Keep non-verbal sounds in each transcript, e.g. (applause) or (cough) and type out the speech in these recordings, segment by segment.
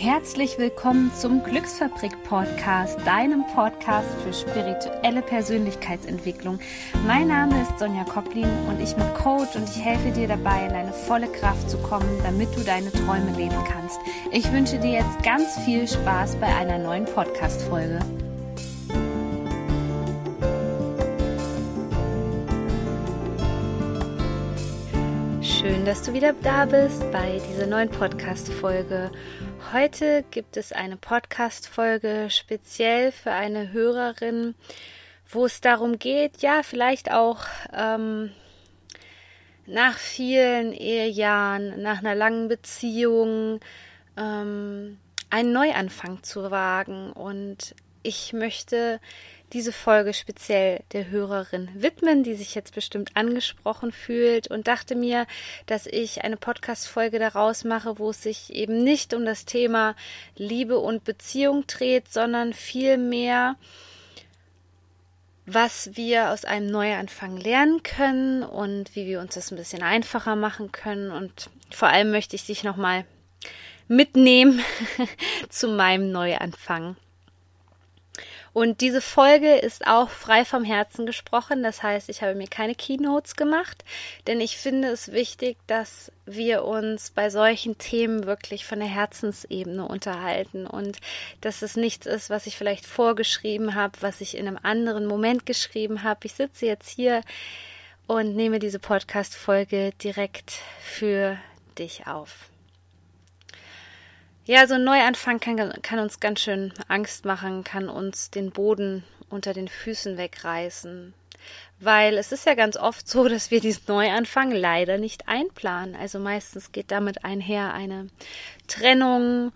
Herzlich willkommen zum Glücksfabrik Podcast, deinem Podcast für spirituelle Persönlichkeitsentwicklung. Mein Name ist Sonja Koplin und ich bin Coach und ich helfe dir dabei, in deine volle Kraft zu kommen, damit du deine Träume leben kannst. Ich wünsche dir jetzt ganz viel Spaß bei einer neuen Podcast-Folge. Schön, dass du wieder da bist bei dieser neuen Podcast-Folge. Heute gibt es eine Podcast-Folge speziell für eine Hörerin, wo es darum geht, ja, vielleicht auch ähm, nach vielen Ehejahren, nach einer langen Beziehung, ähm, einen Neuanfang zu wagen. Und ich möchte diese Folge speziell der Hörerin widmen, die sich jetzt bestimmt angesprochen fühlt und dachte mir, dass ich eine Podcast-Folge daraus mache, wo es sich eben nicht um das Thema Liebe und Beziehung dreht, sondern vielmehr was wir aus einem Neuanfang lernen können und wie wir uns das ein bisschen einfacher machen können. Und vor allem möchte ich dich nochmal mitnehmen (laughs) zu meinem Neuanfang. Und diese Folge ist auch frei vom Herzen gesprochen. Das heißt, ich habe mir keine Keynotes gemacht, denn ich finde es wichtig, dass wir uns bei solchen Themen wirklich von der Herzensebene unterhalten und dass es nichts ist, was ich vielleicht vorgeschrieben habe, was ich in einem anderen Moment geschrieben habe. Ich sitze jetzt hier und nehme diese Podcast-Folge direkt für dich auf. Ja, so ein Neuanfang kann, kann uns ganz schön Angst machen, kann uns den Boden unter den Füßen wegreißen. Weil es ist ja ganz oft so, (laughs) dass wir diesen Neuanfang leider nicht einplanen. Also meistens geht damit einher eine Trennung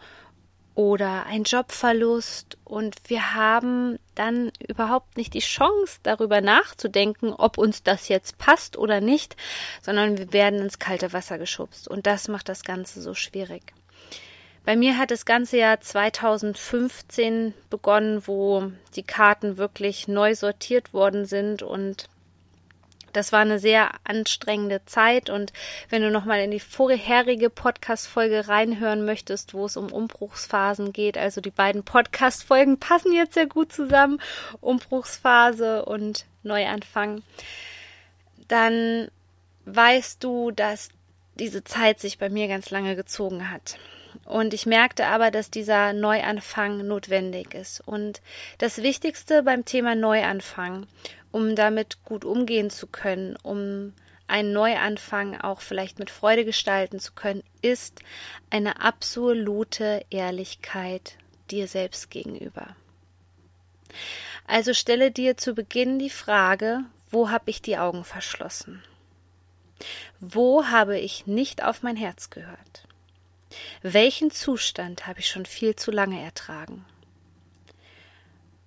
oder ein Jobverlust und wir haben dann überhaupt nicht die Chance darüber nachzudenken, ob uns das jetzt passt oder nicht, sondern wir werden ins kalte Wasser geschubst und das macht das Ganze so schwierig. Bei mir hat das ganze Jahr 2015 begonnen, wo die Karten wirklich neu sortiert worden sind. Und das war eine sehr anstrengende Zeit. Und wenn du noch mal in die vorherige Podcast Folge reinhören möchtest, wo es um Umbruchsphasen geht, also die beiden Podcast Folgen passen jetzt sehr gut zusammen, Umbruchsphase und Neuanfang, dann weißt du, dass diese Zeit sich bei mir ganz lange gezogen hat. Und ich merkte aber, dass dieser Neuanfang notwendig ist. Und das Wichtigste beim Thema Neuanfang, um damit gut umgehen zu können, um einen Neuanfang auch vielleicht mit Freude gestalten zu können, ist eine absolute Ehrlichkeit dir selbst gegenüber. Also stelle dir zu Beginn die Frage, wo habe ich die Augen verschlossen? Wo habe ich nicht auf mein Herz gehört? Welchen Zustand habe ich schon viel zu lange ertragen?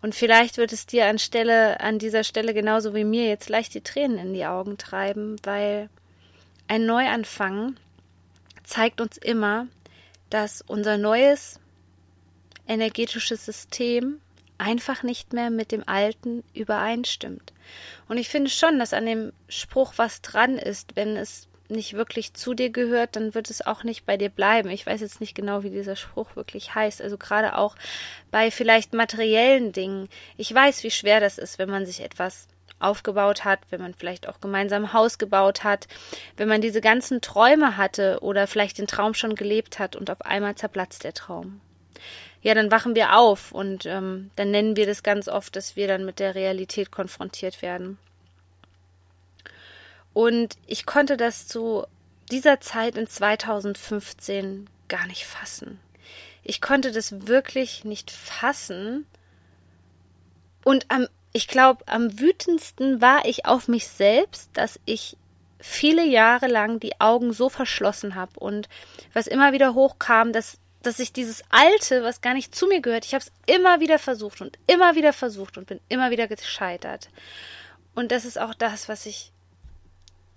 Und vielleicht wird es dir an an dieser Stelle genauso wie mir jetzt leicht die Tränen in die Augen treiben, weil ein Neuanfang zeigt uns immer, dass unser neues energetisches System einfach nicht mehr mit dem alten übereinstimmt. Und ich finde schon, dass an dem Spruch was dran ist, wenn es nicht wirklich zu dir gehört, dann wird es auch nicht bei dir bleiben. Ich weiß jetzt nicht genau, wie dieser Spruch wirklich heißt. Also gerade auch bei vielleicht materiellen Dingen. Ich weiß, wie schwer das ist, wenn man sich etwas aufgebaut hat, wenn man vielleicht auch gemeinsam ein Haus gebaut hat, wenn man diese ganzen Träume hatte oder vielleicht den Traum schon gelebt hat und auf einmal zerplatzt der Traum. Ja, dann wachen wir auf und ähm, dann nennen wir das ganz oft, dass wir dann mit der Realität konfrontiert werden. Und ich konnte das zu dieser Zeit in 2015 gar nicht fassen. Ich konnte das wirklich nicht fassen. Und am, ich glaube, am wütendsten war ich auf mich selbst, dass ich viele Jahre lang die Augen so verschlossen habe und was immer wieder hochkam, dass dass ich dieses Alte, was gar nicht zu mir gehört, ich habe es immer wieder versucht und immer wieder versucht und bin immer wieder gescheitert. Und das ist auch das, was ich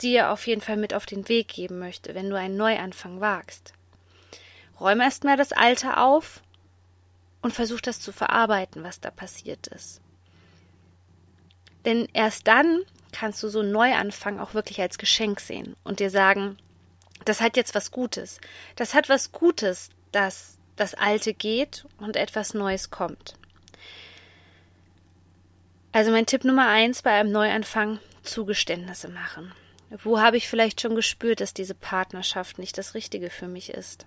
dir auf jeden Fall mit auf den Weg geben möchte, wenn du einen Neuanfang wagst. Räume erstmal das Alte auf und versuch das zu verarbeiten, was da passiert ist. Denn erst dann kannst du so einen Neuanfang auch wirklich als Geschenk sehen und dir sagen, das hat jetzt was Gutes. Das hat was Gutes, dass das Alte geht und etwas Neues kommt. Also mein Tipp Nummer eins bei einem Neuanfang, Zugeständnisse machen. Wo habe ich vielleicht schon gespürt, dass diese Partnerschaft nicht das Richtige für mich ist?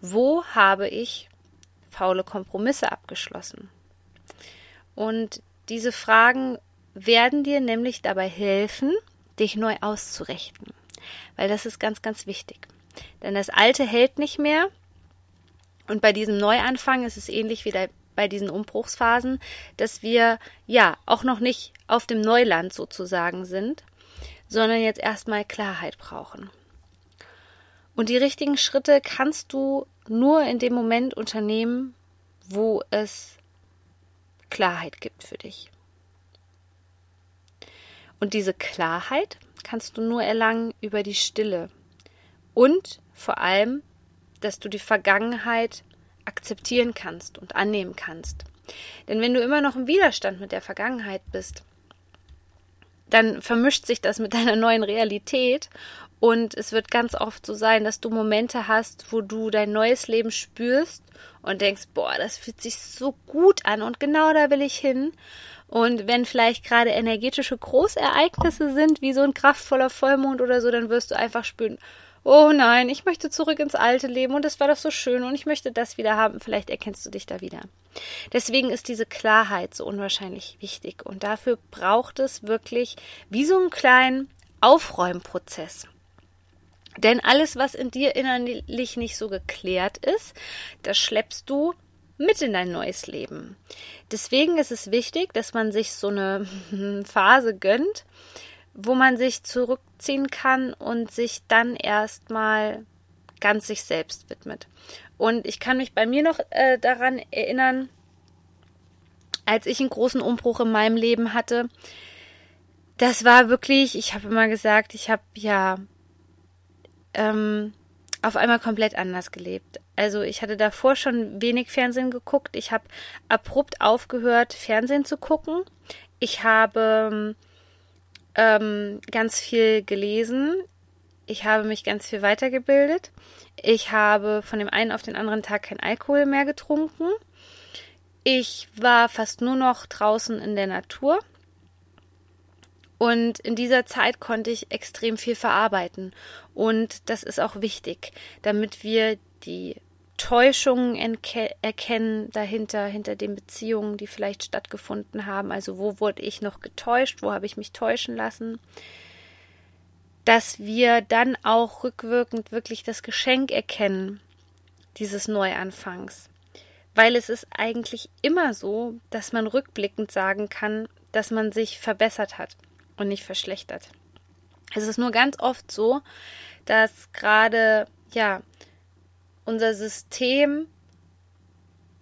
Wo habe ich faule Kompromisse abgeschlossen? Und diese Fragen werden dir nämlich dabei helfen, dich neu auszurichten. Weil das ist ganz, ganz wichtig. Denn das Alte hält nicht mehr. Und bei diesem Neuanfang ist es ähnlich wie bei diesen Umbruchsphasen, dass wir ja auch noch nicht auf dem Neuland sozusagen sind, sondern jetzt erstmal Klarheit brauchen. Und die richtigen Schritte kannst du nur in dem Moment unternehmen, wo es Klarheit gibt für dich. Und diese Klarheit kannst du nur erlangen über die Stille und vor allem, dass du die Vergangenheit akzeptieren kannst und annehmen kannst. Denn wenn du immer noch im Widerstand mit der Vergangenheit bist, dann vermischt sich das mit (laughs) deiner neuen Realität und es wird ganz oft so sein, dass du Momente hast, wo du dein neues Leben spürst und denkst, boah, das fühlt sich so gut an und genau da will ich hin. Und wenn vielleicht gerade energetische Großereignisse sind, wie so ein kraftvoller Vollmond oder so, dann wirst du einfach spüren, oh nein, ich möchte zurück ins alte Leben und es war doch so schön und ich möchte das wieder haben. Vielleicht erkennst du dich da wieder. Deswegen ist diese Klarheit so unwahrscheinlich wichtig und dafür braucht es wirklich wie so einen kleinen Aufräumprozess. Denn alles, was in dir innerlich nicht so geklärt ist, das schleppst du mit in dein neues Leben. Deswegen ist es wichtig, dass man sich so eine (laughs) Phase gönnt, wo man sich zurückziehen kann und sich dann erstmal ganz sich selbst widmet. Und ich kann mich bei mir noch äh, daran erinnern, als ich einen großen Umbruch in meinem Leben hatte. Das war wirklich, ich habe immer gesagt, ich habe ja ähm, auf einmal komplett anders gelebt. Also ich hatte davor schon wenig Fernsehen geguckt. Ich habe abrupt aufgehört, Fernsehen zu gucken. Ich habe ähm, ganz viel gelesen. Ich habe mich ganz viel weitergebildet. Ich habe von dem einen auf den anderen Tag kein Alkohol mehr getrunken. Ich war fast nur noch draußen in der Natur. Und in dieser Zeit konnte ich extrem viel verarbeiten. Und das ist auch wichtig, damit wir die Täuschungen erkennen dahinter, hinter den Beziehungen, die vielleicht stattgefunden haben. Also wo wurde ich noch getäuscht, wo habe ich mich täuschen lassen. Dass wir dann auch rückwirkend wirklich das Geschenk erkennen, dieses Neuanfangs. Weil es ist eigentlich immer so, dass man rückblickend sagen kann, dass man sich verbessert hat und nicht verschlechtert. Es ist nur ganz oft so, dass gerade, ja, unser System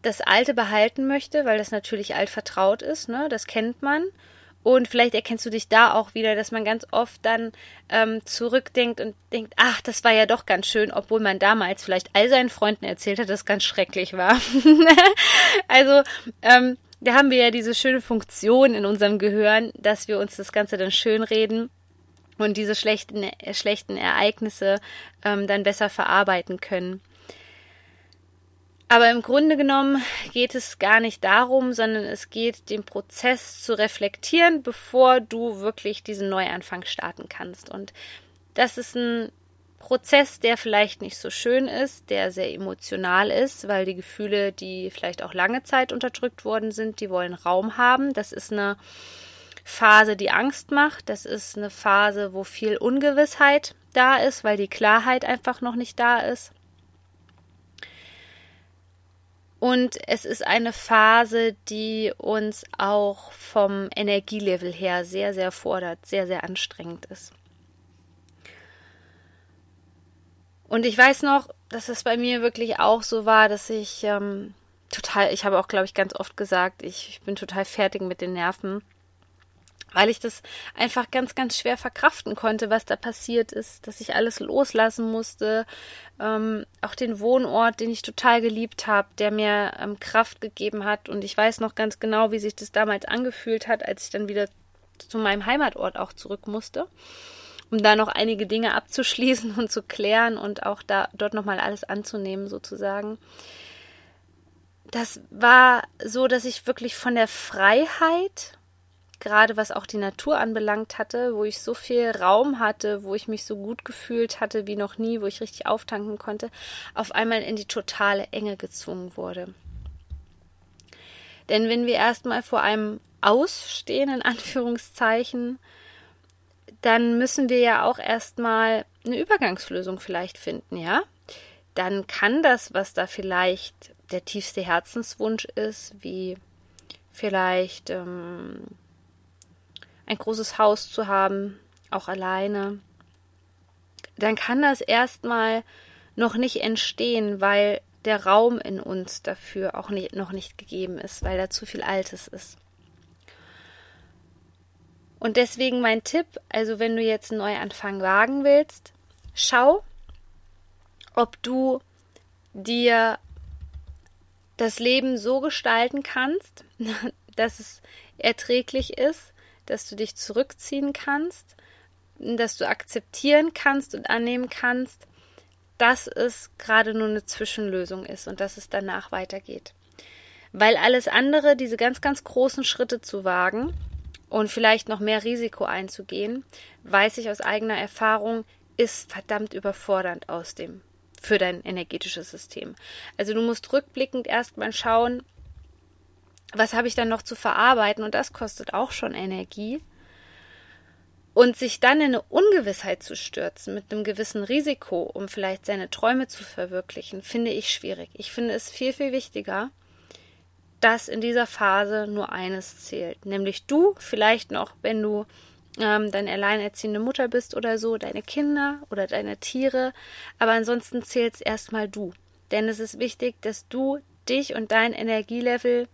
das Alte behalten möchte, weil das natürlich altvertraut ist, ne? Das kennt man. Und vielleicht erkennst du dich da auch wieder, dass man ganz oft dann ähm, zurückdenkt und denkt, ach, das war ja doch ganz schön, obwohl man damals vielleicht all seinen Freunden erzählt hat, dass es ganz schrecklich war. (laughs) also ähm, da haben wir ja diese schöne Funktion in unserem Gehirn, dass wir uns das Ganze dann schönreden und diese schlechten, äh, schlechten Ereignisse ähm, dann besser verarbeiten können. Aber im Grunde genommen geht es gar nicht darum, sondern es geht, den Prozess zu reflektieren, bevor du wirklich diesen Neuanfang starten kannst. Und das ist ein Prozess, der vielleicht nicht so schön ist, der sehr emotional ist, weil die Gefühle, die vielleicht auch lange Zeit unterdrückt worden sind, die wollen Raum haben. Das ist eine Phase, die Angst macht. Das ist eine Phase, wo viel Ungewissheit da ist, weil die Klarheit einfach noch nicht da ist. Und es ist eine Phase, die uns auch vom Energielevel her sehr, sehr fordert, sehr, sehr anstrengend ist. Und ich weiß noch, dass es bei mir wirklich auch so war, dass ich ähm, total, ich habe auch, glaube ich, ganz oft gesagt, ich, ich bin total fertig mit den Nerven weil ich das einfach ganz, ganz schwer verkraften konnte, was da passiert ist, dass ich alles loslassen musste, ähm, auch den Wohnort, den ich total geliebt habe, der mir ähm, Kraft gegeben hat und ich weiß noch ganz genau, wie sich das damals angefühlt hat, als ich dann wieder zu meinem Heimatort auch zurück musste, um da noch einige Dinge abzuschließen (laughs) und zu klären und auch da dort nochmal alles anzunehmen sozusagen. das war so, dass ich wirklich von der Freiheit, gerade was auch die Natur anbelangt hatte, wo ich so viel Raum hatte, wo ich mich so gut gefühlt hatte wie noch nie, wo ich richtig auftanken konnte, auf einmal in die totale Enge gezwungen wurde. Denn wenn wir erstmal vor einem Ausstehen, in Anführungszeichen, dann müssen wir ja auch erstmal eine Übergangslösung vielleicht finden, ja? Dann kann das, was da vielleicht der tiefste Herzenswunsch ist, wie vielleicht ähm, ein großes Haus zu haben, auch alleine, dann kann das erstmal noch nicht entstehen, weil der Raum in uns dafür auch nicht, noch nicht gegeben ist, weil da zu viel Altes ist. Und deswegen mein Tipp, also wenn du jetzt einen Neuanfang wagen willst, schau, ob du dir das Leben so gestalten kannst, (laughs) dass es erträglich ist, dass du dich zurückziehen kannst, dass du akzeptieren kannst und annehmen kannst, dass es gerade nur eine Zwischenlösung ist und dass es danach weitergeht. Weil alles andere, diese ganz, ganz großen Schritte zu wagen und vielleicht noch mehr Risiko einzugehen, weiß ich aus eigener Erfahrung, ist verdammt überfordernd aus dem für dein energetisches System. Also du musst rückblickend erstmal schauen, was habe ich dann noch zu verarbeiten und das kostet auch schon Energie. Und sich dann in eine Ungewissheit zu stürzen mit einem gewissen Risiko, um vielleicht seine Träume zu verwirklichen, finde ich schwierig. Ich finde es viel, viel wichtiger, dass in dieser Phase nur eines zählt, nämlich du, vielleicht noch, wenn du ähm, deine alleinerziehende Mutter bist oder so, deine Kinder oder deine Tiere, aber ansonsten zählt es erstmal du. Denn es ist wichtig, dass du dich und dein Energielevel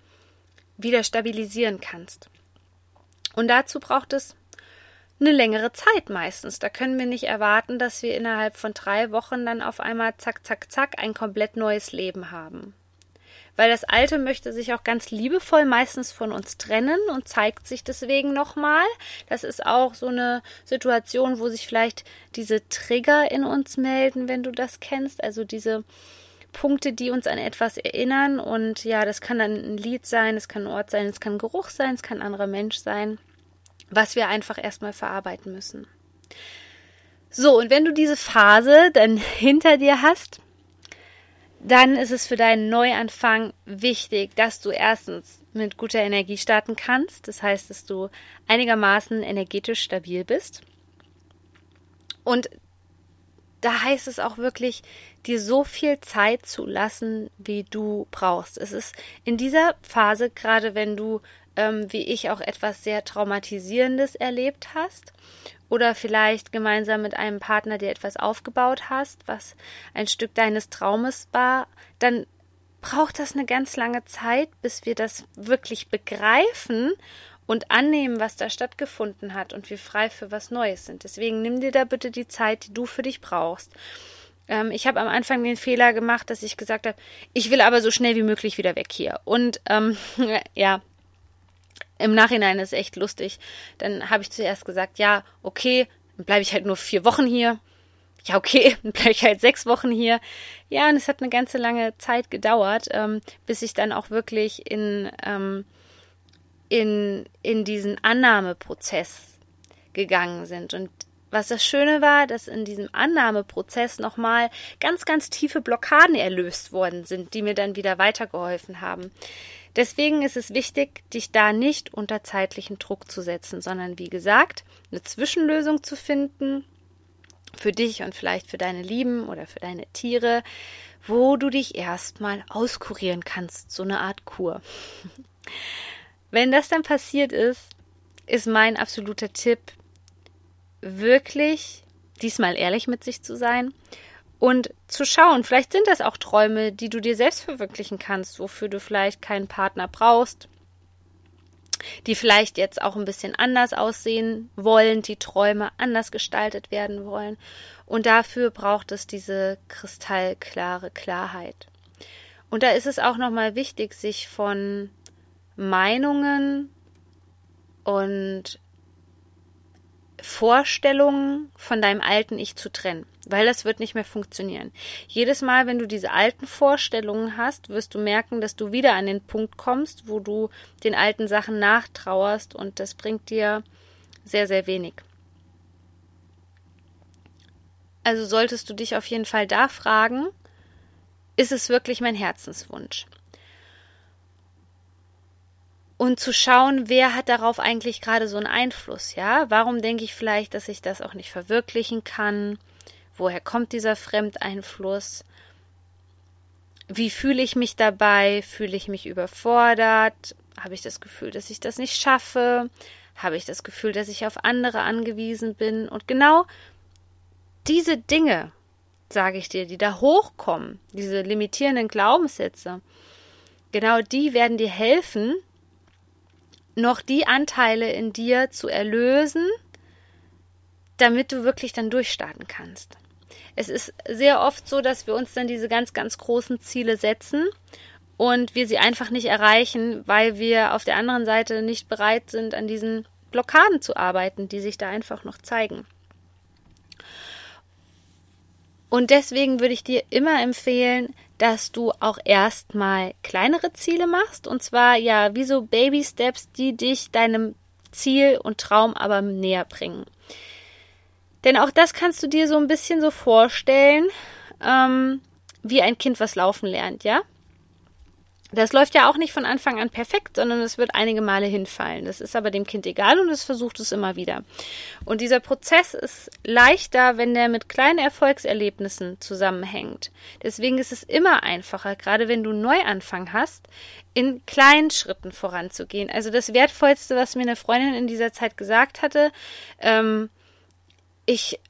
wieder stabilisieren kannst. Und dazu braucht es eine längere Zeit meistens. Da können wir nicht erwarten, dass wir innerhalb von drei Wochen dann auf einmal zack, zack, zack ein komplett neues Leben haben weil das Alte möchte sich auch ganz liebevoll meistens von uns trennen und zeigt sich deswegen nochmal. Das ist auch so eine Situation, wo sich vielleicht diese Trigger in uns melden, wenn du das kennst, also diese Punkte, die uns an etwas erinnern und ja, das kann dann ein Lied sein, es kann ein Ort sein, es kann ein Geruch sein, es kann ein anderer Mensch sein, was wir einfach erstmal verarbeiten müssen. So, und wenn du diese Phase dann (laughs) hinter dir hast, dann ist es für deinen Neuanfang wichtig, dass du erstens mit guter Energie starten kannst. Das heißt, dass du einigermaßen energetisch stabil bist. Und da heißt es auch wirklich, dir so viel Zeit zu lassen, wie du brauchst. Es ist in dieser Phase, gerade wenn du, ähm, wie ich, auch etwas sehr Traumatisierendes erlebt hast oder vielleicht gemeinsam mit einem Partner dir etwas aufgebaut hast, was ein Stück deines Traumes war, dann braucht das eine ganz lange Zeit, bis wir das wirklich begreifen und annehmen, was da stattgefunden hat und wir frei für was Neues sind. Deswegen nimm dir da bitte die Zeit, die du für dich brauchst. Ähm, ich habe am Anfang den Fehler gemacht, dass ich gesagt habe, ich will aber so schnell wie möglich wieder weg hier. Und ähm, (laughs) ja, im Nachhinein ist echt lustig. Dann habe ich zuerst gesagt, ja, okay, dann bleibe ich halt nur vier Wochen hier. Ja, okay, (laughs) dann bleibe ich halt sechs Wochen hier. Ja, und es hat eine ganze lange Zeit gedauert, ähm, bis ich dann auch wirklich in, ähm, in, in diesen Annahmeprozess gegangen sind. Und was das Schöne war, dass in diesem Annahmeprozess nochmal ganz, ganz tiefe Blockaden erlöst worden sind, die mir dann wieder weitergeholfen haben. Deswegen ist es wichtig, dich da nicht unter zeitlichen Druck zu setzen, sondern wie gesagt, eine Zwischenlösung zu finden für dich und vielleicht für deine Lieben oder für deine Tiere, wo du dich erstmal auskurieren kannst, so eine Art Kur. Wenn das dann passiert ist, ist mein absoluter Tipp, wirklich diesmal ehrlich mit sich zu sein und zu schauen, vielleicht sind das auch Träume, die du dir selbst verwirklichen kannst, wofür du vielleicht keinen Partner brauchst, die vielleicht jetzt auch ein bisschen anders aussehen wollen, die Träume anders gestaltet werden wollen. Und dafür braucht es diese kristallklare Klarheit. Und da ist es auch nochmal wichtig, sich von Meinungen und Vorstellungen von deinem alten Ich zu trennen, weil das wird nicht mehr funktionieren. Jedes Mal, wenn du diese alten Vorstellungen hast, wirst du merken, dass du wieder an den Punkt kommst, wo du den alten Sachen nachtrauerst und das bringt dir sehr, sehr wenig. Also solltest du dich auf jeden Fall da fragen, ist es wirklich mein Herzenswunsch? Und zu schauen, wer hat darauf eigentlich gerade so einen Einfluss, ja? Warum denke ich vielleicht, dass ich das auch nicht verwirklichen kann? Woher kommt dieser Fremdeinfluss? Wie fühle ich mich dabei? Fühle ich mich überfordert? Habe ich das Gefühl, dass ich das nicht schaffe? Habe ich das Gefühl, dass ich auf andere angewiesen bin? Und genau diese Dinge, sage ich dir, die da hochkommen, diese limitierenden Glaubenssätze, genau die werden dir helfen, noch die Anteile in dir zu erlösen, damit du wirklich dann durchstarten kannst. Es ist sehr oft so, dass wir uns dann diese ganz, ganz großen Ziele setzen und wir sie einfach nicht erreichen, weil wir auf der anderen Seite nicht bereit sind, an diesen Blockaden zu arbeiten, die sich da einfach noch zeigen. Und deswegen würde ich dir immer empfehlen, dass du auch erstmal kleinere Ziele machst und zwar ja wie so Baby Steps, die dich deinem Ziel und Traum aber näher bringen. Denn auch das kannst du dir so ein bisschen so vorstellen, ähm, wie ein Kind was laufen lernt, ja? Das läuft ja auch nicht von Anfang an perfekt, sondern es wird einige Male hinfallen. Das ist aber dem Kind egal und es versucht es immer wieder. Und dieser Prozess ist leichter, wenn der mit kleinen Erfolgserlebnissen zusammenhängt. Deswegen ist es immer einfacher, gerade wenn du Neuanfang hast, in kleinen Schritten voranzugehen. Also das Wertvollste, was mir eine Freundin in dieser Zeit gesagt hatte, ähm, ich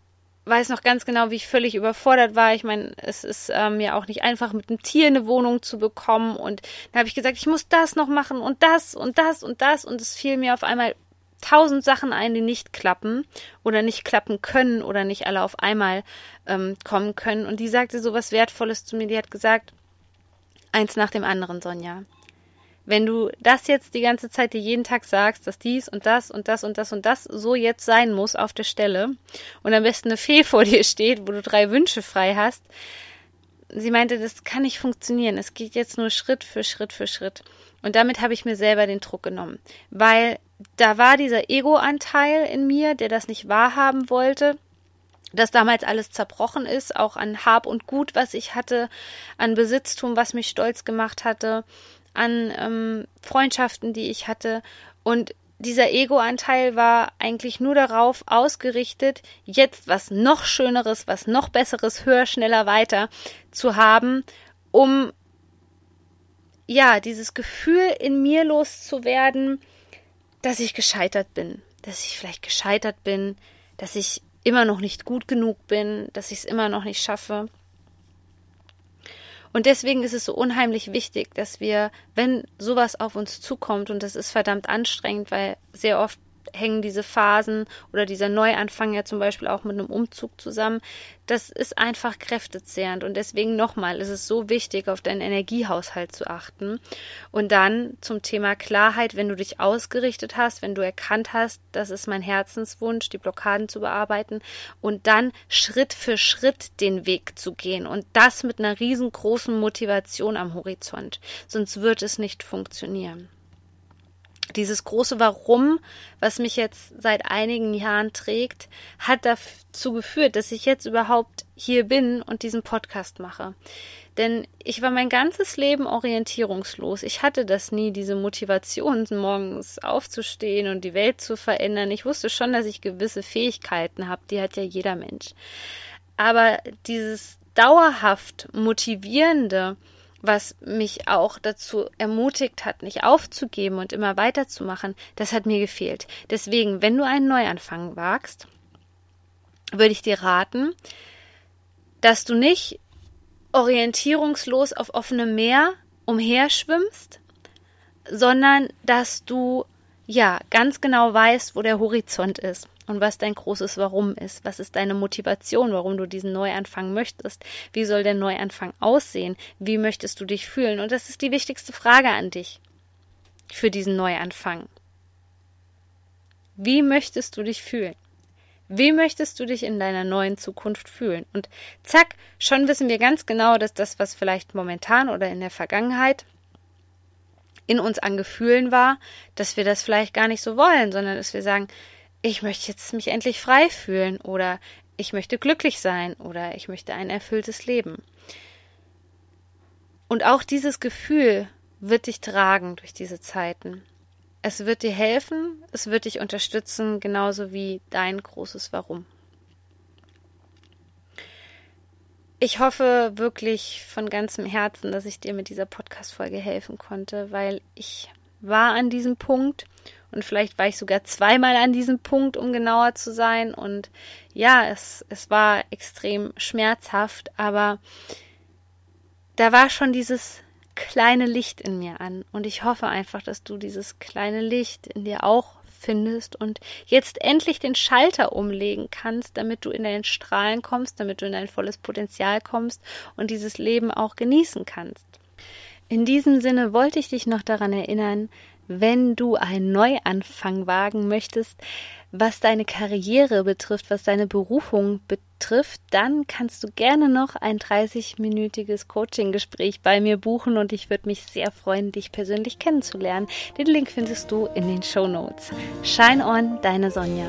weiß noch ganz genau, wie ich völlig überfordert war. Ich meine, es ist ähm, ja auch nicht einfach, mit einem Tier eine Wohnung zu bekommen. Und dann habe ich gesagt, ich muss das noch machen und das und das und das. Und es fiel mir auf einmal tausend Sachen ein, die nicht klappen oder nicht klappen können oder nicht alle auf einmal ähm, kommen können. Und die sagte so was Wertvolles zu mir. Die hat gesagt, eins nach dem anderen, Sonja. Wenn du das jetzt die ganze Zeit dir jeden Tag sagst, dass dies und das und das und das und das so jetzt sein muss auf der Stelle und am besten eine Fee (laughs) vor dir steht, wo du drei Wünsche frei hast, sie meinte, das kann nicht funktionieren. Es geht jetzt nur Schritt für Schritt für Schritt. Und damit habe ich mir selber den Druck genommen, weil da war dieser Ego-Anteil in mir, der das nicht wahrhaben wollte dass damals alles zerbrochen ist, auch an Hab und Gut, was ich hatte, an Besitztum, was mich stolz gemacht hatte, an ähm, Freundschaften, die ich hatte. Und dieser Ego-Anteil war eigentlich nur darauf ausgerichtet, jetzt was noch Schöneres, was noch Besseres, höher, schneller, weiter zu haben, um ja, dieses Gefühl in mir loszuwerden, dass ich gescheitert bin, dass ich vielleicht gescheitert bin, dass ich immer noch nicht gut genug bin, dass ich es immer noch nicht schaffe. Und deswegen ist es so unheimlich wichtig, dass wir, wenn sowas auf uns zukommt, und das ist verdammt anstrengend, weil sehr oft hängen diese Phasen oder dieser Neuanfang ja zum Beispiel auch mit einem Umzug zusammen. Das ist einfach kräftezehrend und deswegen nochmal ist es so wichtig, auf deinen Energiehaushalt zu achten. Und dann zum Thema Klarheit, wenn du dich ausgerichtet hast, wenn du erkannt hast, das ist mein Herzenswunsch, die Blockaden zu bearbeiten und dann Schritt für Schritt den Weg zu gehen und das mit einer riesengroßen Motivation am Horizont. Sonst wird es nicht funktionieren dieses große Warum, was mich jetzt seit einigen Jahren trägt, hat dazu geführt, dass ich jetzt überhaupt hier bin und diesen Podcast mache. Denn ich war mein ganzes Leben orientierungslos. Ich hatte das nie, diese Motivation, morgens aufzustehen und die Welt zu verändern. Ich wusste schon, dass ich gewisse Fähigkeiten habe, die hat ja jeder Mensch. Aber dieses dauerhaft motivierende, was mich auch dazu ermutigt hat, nicht aufzugeben und immer weiterzumachen, das hat mir gefehlt. Deswegen, wenn du einen Neuanfang wagst, würde ich dir raten, dass du nicht orientierungslos auf offenem Meer umherschwimmst, sondern dass du ja ganz genau weißt, wo der Horizont ist und was dein großes Warum ist. Was ist deine Motivation, warum du diesen Neuanfang möchtest? Wie soll der Neuanfang aussehen? Wie möchtest du dich fühlen? Und das ist die wichtigste Frage an dich für diesen Neuanfang. Wie möchtest du dich fühlen? Wie möchtest du dich in deiner neuen Zukunft fühlen? Und zack, schon wissen wir ganz genau, dass das, was vielleicht momentan oder in der Vergangenheit in uns an Gefühlen war, dass wir das vielleicht gar nicht so wollen, sondern dass wir sagen, ich möchte jetzt mich endlich frei fühlen oder ich möchte glücklich sein oder ich möchte ein erfülltes Leben. Und auch dieses Gefühl wird dich tragen durch diese Zeiten. Es wird dir helfen, es wird dich unterstützen, genauso wie dein großes Warum. Ich hoffe wirklich von ganzem Herzen, dass ich dir mit dieser Podcast-Folge helfen konnte, weil ich war an diesem Punkt und vielleicht war ich sogar zweimal an diesem Punkt, um genauer zu sein. Und ja, es, es war extrem schmerzhaft, aber da war schon dieses kleine Licht in mir an. Und ich hoffe einfach, dass du dieses kleine Licht in dir auch findest und jetzt endlich den Schalter umlegen kannst, damit du in dein Strahlen kommst, damit du in dein volles Potenzial kommst und dieses Leben auch genießen kannst. In diesem Sinne wollte ich dich noch daran erinnern, wenn du einen Neuanfang wagen möchtest, was deine Karriere betrifft, was deine Berufung betrifft, dann kannst du gerne noch ein 30-minütiges Coaching-Gespräch bei mir buchen und ich würde mich sehr freuen, dich persönlich kennenzulernen. Den Link findest du in den Show Notes. Shine on, deine Sonja.